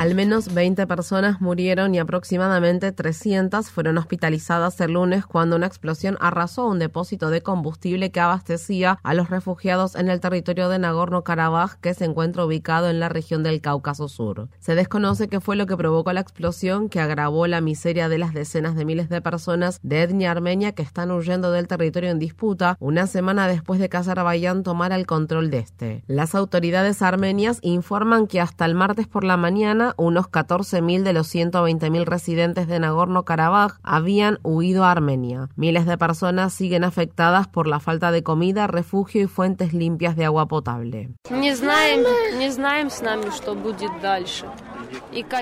Al menos 20 personas murieron y aproximadamente 300 fueron hospitalizadas el lunes cuando una explosión arrasó un depósito de combustible que abastecía a los refugiados en el territorio de Nagorno-Karabaj que se encuentra ubicado en la región del Cáucaso Sur. Se desconoce qué fue lo que provocó la explosión que agravó la miseria de las decenas de miles de personas de etnia armenia que están huyendo del territorio en disputa una semana después de que Azerbaiyán tomara el control de este. Las autoridades armenias informan que hasta el martes por la mañana unos 14.000 de los 120.000 residentes de Nagorno-Karabaj habían huido a Armenia. Miles de personas siguen afectadas por la falta de comida, refugio y fuentes limpias de agua potable.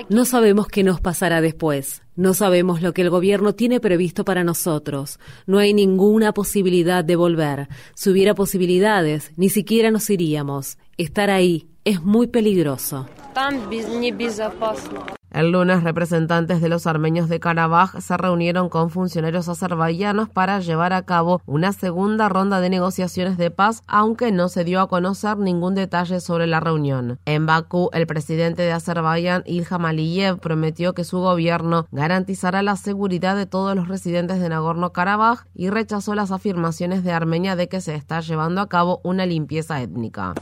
No sabemos qué nos pasará después. No sabemos lo que el gobierno tiene previsto para nosotros. No hay ninguna posibilidad de volver. Si hubiera posibilidades, ni siquiera nos iríamos. Estar ahí es muy peligroso. El lunes, representantes de los armenios de Karabaj se reunieron con funcionarios azerbaiyanos para llevar a cabo una segunda ronda de negociaciones de paz, aunque no se dio a conocer ningún detalle sobre la reunión. En Bakú, el presidente de Azerbaiyán, Ilham Aliyev, prometió que su gobierno garantizará la seguridad de todos los residentes de Nagorno-Karabaj y rechazó las afirmaciones de Armenia de que se está llevando a cabo una limpieza étnica.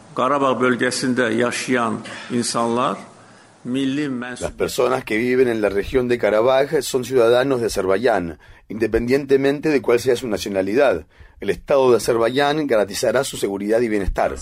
Las personas que viven en la región de Karabaj son ciudadanos de Azerbaiyán, independientemente de cuál sea su nacionalidad. El Estado de Azerbaiyán garantizará su seguridad y bienestar.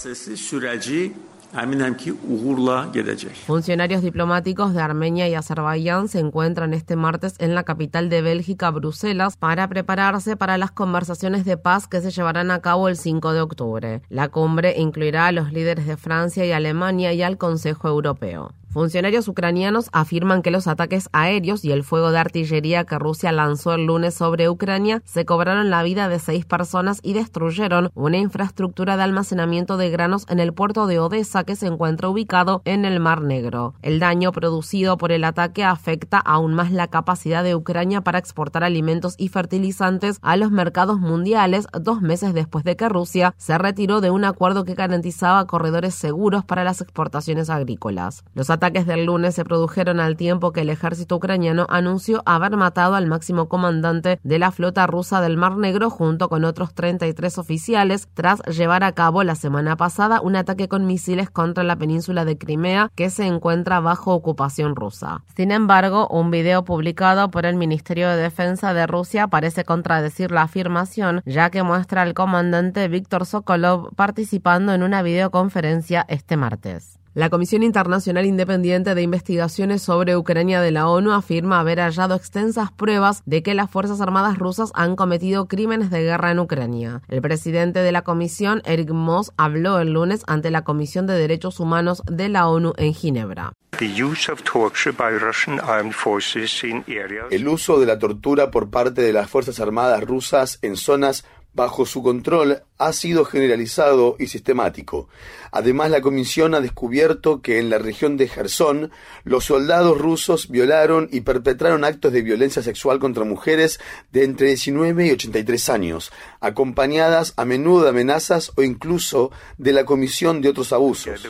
Funcionarios diplomáticos de Armenia y Azerbaiyán se encuentran este martes en la capital de Bélgica, Bruselas, para prepararse para las conversaciones de paz que se llevarán a cabo el 5 de octubre. La cumbre incluirá a los líderes de Francia y Alemania y al Consejo Europeo. Funcionarios ucranianos afirman que los ataques aéreos y el fuego de artillería que Rusia lanzó el lunes sobre Ucrania se cobraron la vida de seis personas y destruyeron una infraestructura de almacenamiento de granos en el puerto de Odessa que se encuentra ubicado en el Mar Negro. El daño producido por el ataque afecta aún más la capacidad de Ucrania para exportar alimentos y fertilizantes a los mercados mundiales dos meses después de que Rusia se retiró de un acuerdo que garantizaba corredores seguros para las exportaciones agrícolas. Los del lunes se produjeron al tiempo que el ejército ucraniano anunció haber matado al máximo comandante de la flota rusa del Mar Negro junto con otros 33 oficiales tras llevar a cabo la semana pasada un ataque con misiles contra la península de Crimea que se encuentra bajo ocupación rusa. Sin embargo, un video publicado por el Ministerio de Defensa de Rusia parece contradecir la afirmación, ya que muestra al comandante Víctor Sokolov participando en una videoconferencia este martes. La Comisión Internacional Independiente de Investigaciones sobre Ucrania de la ONU afirma haber hallado extensas pruebas de que las Fuerzas Armadas rusas han cometido crímenes de guerra en Ucrania. El presidente de la comisión, Eric Moss, habló el lunes ante la Comisión de Derechos Humanos de la ONU en Ginebra. El uso de la tortura por parte de las Fuerzas Armadas rusas en zonas bajo su control ha sido generalizado y sistemático. Además, la Comisión ha descubierto que en la región de Gerson los soldados rusos violaron y perpetraron actos de violencia sexual contra mujeres de entre 19 y 83 años, acompañadas a menudo de amenazas o incluso de la comisión de otros abusos.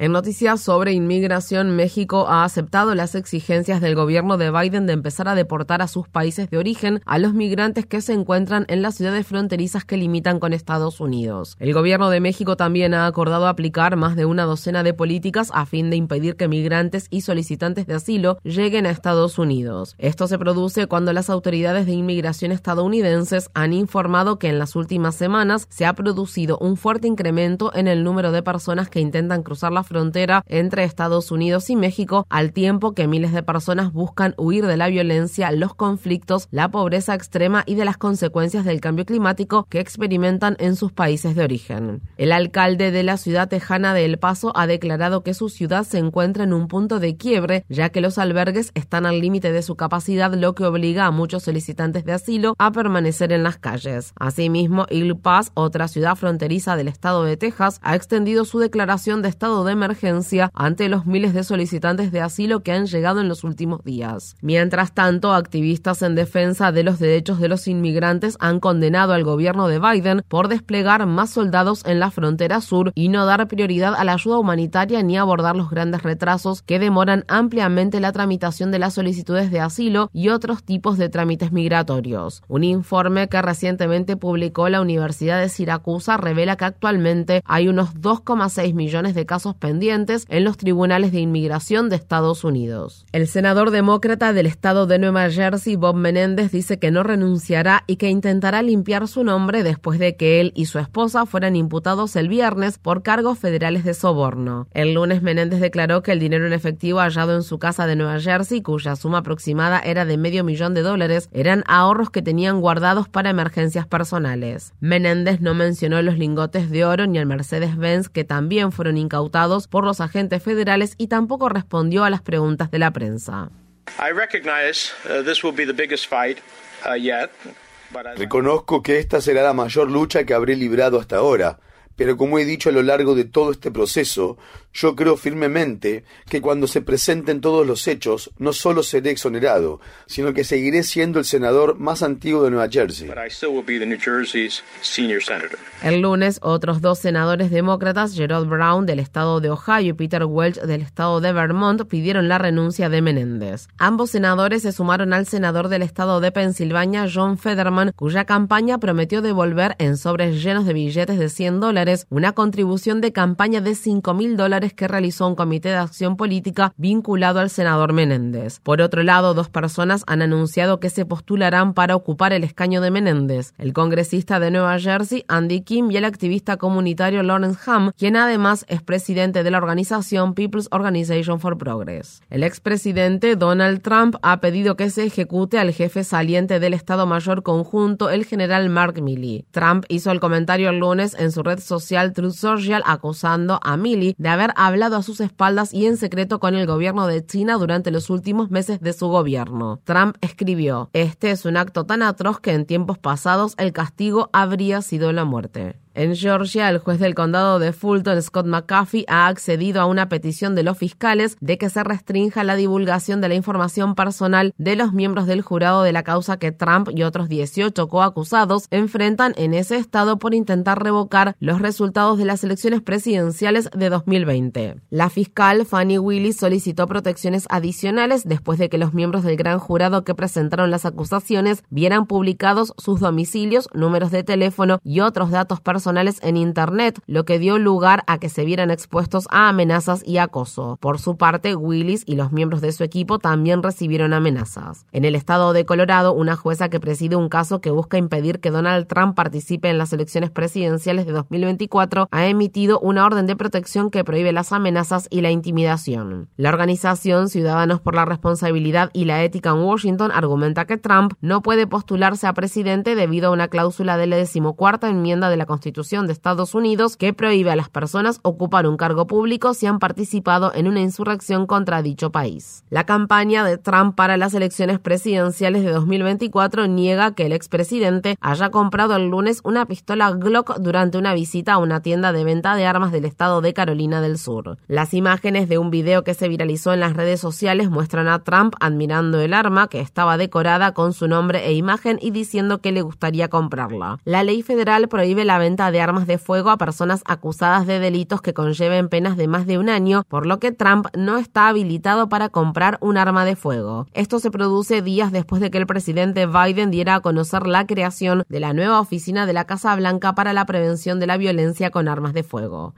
En noticias sobre inmigración, México ha aceptado las exigencias del gobierno de Biden de empezar a deportar a sus países de origen a los migrantes que se encuentran en las ciudades fronterizas que limitan con Estados Unidos. El gobierno de México también ha acordado aplicar más de una docena de políticas a fin de impedir que migrantes y solicitantes de asilo lleguen a Estados Unidos. Esto se produce cuando las autoridades de inmigración estadounidenses han informado que en las últimas semanas se ha producido un fuerte incremento en el número de personas que intentan cruzar la frontera entre Estados Unidos y México, al tiempo que miles de personas buscan huir de la violencia, los conflictos, la pobreza extrema y de las consecuencias del cambio climático que experimentan en sus países de origen. El alcalde de la ciudad tejana de El Paso ha declarado que su ciudad se encuentra en un punto de quiebre, ya que los albergues están al límite de su capacidad, lo que obliga a muchos solicitantes de asilo a permanecer en las calles. Asimismo, El Paso, otra ciudad fronteriza del estado de Texas, ha extendido su declaración de estado de emergencia ante los miles de solicitantes de asilo que han llegado en los últimos días. Mientras tanto, activistas en defensa de los derechos de los inmigrantes han condenado al gobierno de Biden por desplegar más soldados en la frontera sur y no dar prioridad a la ayuda humanitaria ni abordar los grandes retrasos que demoran ampliamente la tramitación de las solicitudes de asilo y otros tipos de trámites migratorios. Un informe que recientemente publicó la Universidad de Siracusa revela que actualmente hay unos 2,6 millones de casos pendientes en los tribunales de inmigración de Estados Unidos. El senador demócrata del estado de Nueva Jersey, Bob Menéndez, dice que no renunciará y que intentará limpiar su nombre después de que él y su esposa fueran imputados el viernes por cargos federales de soborno. El lunes Menéndez declaró que el dinero en efectivo hallado en su casa de Nueva Jersey, cuya suma aproximada era de medio millón de dólares, eran ahorros que tenían guardados para emergencias personales. Menéndez no mencionó los lingotes de oro ni el Mercedes-Benz que también fueron incautados por los agentes federales y tampoco respondió a las preguntas de la prensa. Reconozco que esta será la mayor lucha que habré librado hasta ahora, pero como he dicho a lo largo de todo este proceso, yo creo firmemente que cuando se presenten todos los hechos, no solo seré exonerado, sino que seguiré siendo el senador más antiguo de Nueva Jersey. El lunes, otros dos senadores demócratas, Gerald Brown del estado de Ohio y Peter Welch del estado de Vermont, pidieron la renuncia de Menéndez. Ambos senadores se sumaron al senador del estado de Pensilvania, John Federman, cuya campaña prometió devolver en sobres llenos de billetes de 100 dólares una contribución de campaña de 5 mil dólares que realizó un comité de acción política vinculado al senador Menéndez. Por otro lado, dos personas han anunciado que se postularán para ocupar el escaño de Menéndez, el congresista de Nueva Jersey, Andy Kim, y el activista comunitario Lawrence Ham, quien además es presidente de la organización People's Organization for Progress. El expresidente Donald Trump ha pedido que se ejecute al jefe saliente del Estado Mayor Conjunto, el general Mark Milley. Trump hizo el comentario el lunes en su red social Truth Social acusando a Milley de hablado a sus espaldas y en secreto con el gobierno de China durante los últimos meses de su gobierno. Trump escribió, este es un acto tan atroz que en tiempos pasados el castigo habría sido la muerte. En Georgia, el juez del condado de Fulton, Scott McAfee, ha accedido a una petición de los fiscales de que se restrinja la divulgación de la información personal de los miembros del jurado de la causa que Trump y otros 18 coacusados enfrentan en ese estado por intentar revocar los resultados de las elecciones presidenciales de 2020. La fiscal Fanny Willis solicitó protecciones adicionales después de que los miembros del gran jurado que presentaron las acusaciones vieran publicados sus domicilios, números de teléfono y otros datos personales en Internet, lo que dio lugar a que se vieran expuestos a amenazas y acoso. Por su parte, Willis y los miembros de su equipo también recibieron amenazas. En el estado de Colorado, una jueza que preside un caso que busca impedir que Donald Trump participe en las elecciones presidenciales de 2024 ha emitido una orden de protección que prohíbe las amenazas y la intimidación. La organización Ciudadanos por la Responsabilidad y la Ética en Washington argumenta que Trump no puede postularse a presidente debido a una cláusula de la decimocuarta enmienda de la Constitución de Estados Unidos que prohíbe a las personas ocupar un cargo público si han participado en una insurrección contra dicho país. La campaña de Trump para las elecciones presidenciales de 2024 niega que el expresidente haya comprado el lunes una pistola Glock durante una visita a una tienda de venta de armas del estado de Carolina del Sur. Las imágenes de un video que se viralizó en las redes sociales muestran a Trump admirando el arma que estaba decorada con su nombre e imagen y diciendo que le gustaría comprarla. La ley federal prohíbe la venta de armas de fuego a personas acusadas de delitos que conlleven penas de más de un año, por lo que Trump no está habilitado para comprar un arma de fuego. Esto se produce días después de que el presidente Biden diera a conocer la creación de la nueva oficina de la Casa Blanca para la prevención de la violencia con armas de fuego.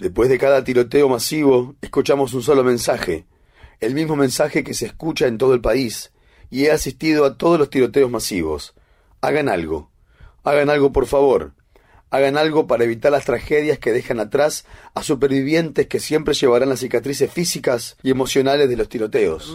Después de cada tiroteo masivo, escuchamos un solo mensaje, el mismo mensaje que se escucha en todo el país, y he asistido a todos los tiroteos masivos. Hagan algo. Hagan algo, por favor. hagan algo para evitar las tragedias que dejan atrás a supervivientes que siempre llevarán las cicatrices físicas y emocionales de los tiroteos.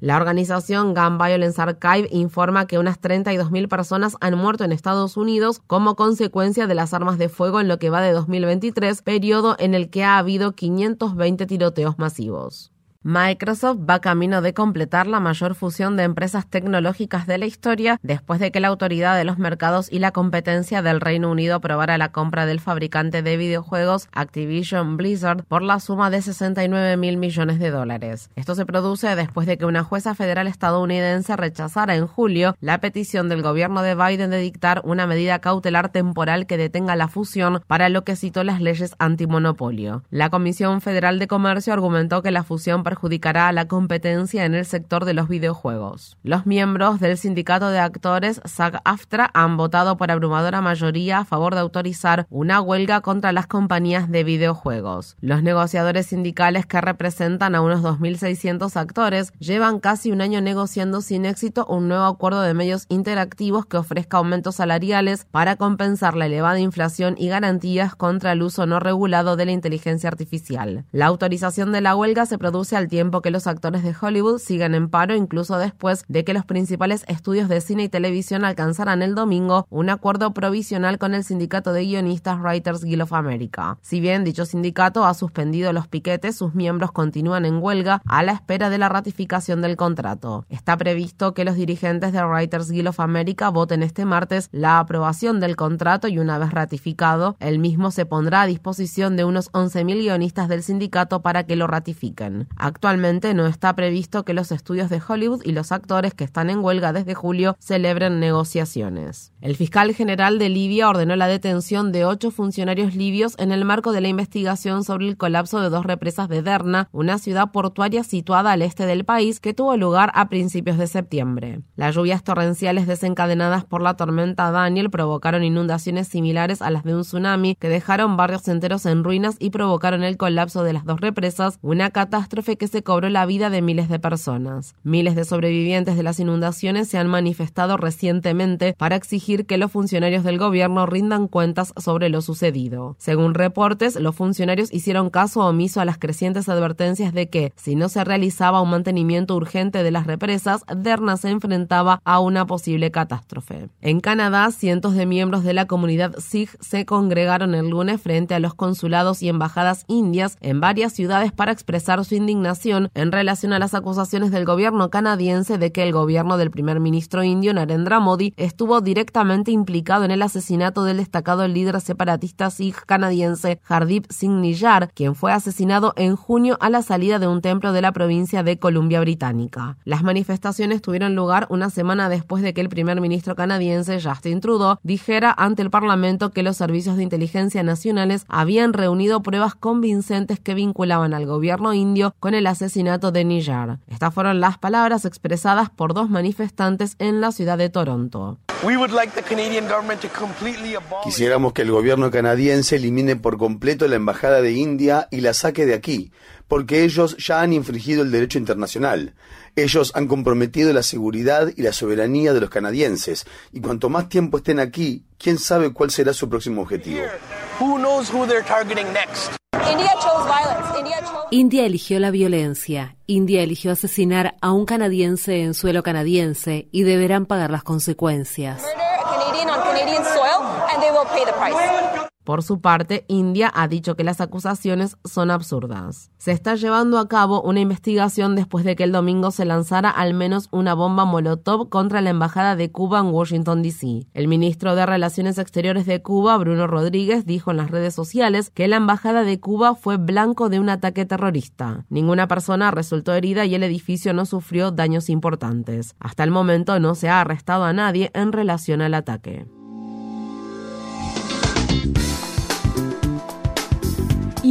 La organización Gun Violence Archive informa que unas 32.000 personas han muerto en Estados Unidos como consecuencia de las armas de fuego en lo que va de 2023, periodo en el que ha habido 520 tiroteos masivos. Microsoft va camino de completar la mayor fusión de empresas tecnológicas de la historia después de que la Autoridad de los Mercados y la Competencia del Reino Unido aprobara la compra del fabricante de videojuegos Activision Blizzard por la suma de 69 mil millones de dólares. Esto se produce después de que una jueza federal estadounidense rechazara en julio la petición del gobierno de Biden de dictar una medida cautelar temporal que detenga la fusión para lo que citó las leyes antimonopolio. La Comisión Federal de Comercio argumentó que la fusión perjudicará a la competencia en el sector de los videojuegos. Los miembros del sindicato de actores SAG-AFTRA han votado por abrumadora mayoría a favor de autorizar una huelga contra las compañías de videojuegos. Los negociadores sindicales que representan a unos 2.600 actores llevan casi un año negociando sin éxito un nuevo acuerdo de medios interactivos que ofrezca aumentos salariales para compensar la elevada inflación y garantías contra el uso no regulado de la inteligencia artificial. La autorización de la huelga se produce al al tiempo que los actores de Hollywood siguen en paro incluso después de que los principales estudios de cine y televisión alcanzaran el domingo un acuerdo provisional con el sindicato de guionistas Writers Guild of America. Si bien dicho sindicato ha suspendido los piquetes, sus miembros continúan en huelga a la espera de la ratificación del contrato. Está previsto que los dirigentes de Writers Guild of America voten este martes la aprobación del contrato y una vez ratificado, el mismo se pondrá a disposición de unos 11.000 guionistas del sindicato para que lo ratifiquen. Actualmente no está previsto que los estudios de Hollywood y los actores que están en huelga desde julio celebren negociaciones. El fiscal general de Libia ordenó la detención de ocho funcionarios libios en el marco de la investigación sobre el colapso de dos represas de Derna, una ciudad portuaria situada al este del país que tuvo lugar a principios de septiembre. Las lluvias torrenciales desencadenadas por la tormenta Daniel provocaron inundaciones similares a las de un tsunami que dejaron barrios enteros en ruinas y provocaron el colapso de las dos represas, una catástrofe que se cobró la vida de miles de personas. Miles de sobrevivientes de las inundaciones se han manifestado recientemente para exigir que los funcionarios del gobierno rindan cuentas sobre lo sucedido. Según reportes, los funcionarios hicieron caso omiso a las crecientes advertencias de que, si no se realizaba un mantenimiento urgente de las represas, Derna se enfrentaba a una posible catástrofe. En Canadá, cientos de miembros de la comunidad Sikh se congregaron el lunes frente a los consulados y embajadas indias en varias ciudades para expresar su indignación en relación a las acusaciones del gobierno canadiense de que el gobierno del primer ministro indio Narendra Modi estuvo directamente implicado en el asesinato del destacado líder separatista Sikh canadiense Hardip Singh Niyar, quien fue asesinado en junio a la salida de un templo de la provincia de Columbia Británica. Las manifestaciones tuvieron lugar una semana después de que el primer ministro canadiense Justin Trudeau dijera ante el Parlamento que los servicios de inteligencia nacionales habían reunido pruebas convincentes que vinculaban al gobierno indio con el el asesinato de Niyar. Estas fueron las palabras expresadas por dos manifestantes en la ciudad de Toronto. Quisiéramos que el gobierno canadiense elimine por completo la embajada de India y la saque de aquí, porque ellos ya han infringido el derecho internacional. Ellos han comprometido la seguridad y la soberanía de los canadienses, y cuanto más tiempo estén aquí, quién sabe cuál será su próximo objetivo. India eligió la violencia. India eligió asesinar a un canadiense en suelo canadiense y deberán pagar las consecuencias. Por su parte, India ha dicho que las acusaciones son absurdas. Se está llevando a cabo una investigación después de que el domingo se lanzara al menos una bomba molotov contra la embajada de Cuba en Washington, D.C. El ministro de Relaciones Exteriores de Cuba, Bruno Rodríguez, dijo en las redes sociales que la embajada de Cuba fue blanco de un ataque terrorista. Ninguna persona resultó herida y el edificio no sufrió daños importantes. Hasta el momento no se ha arrestado a nadie en relación al ataque.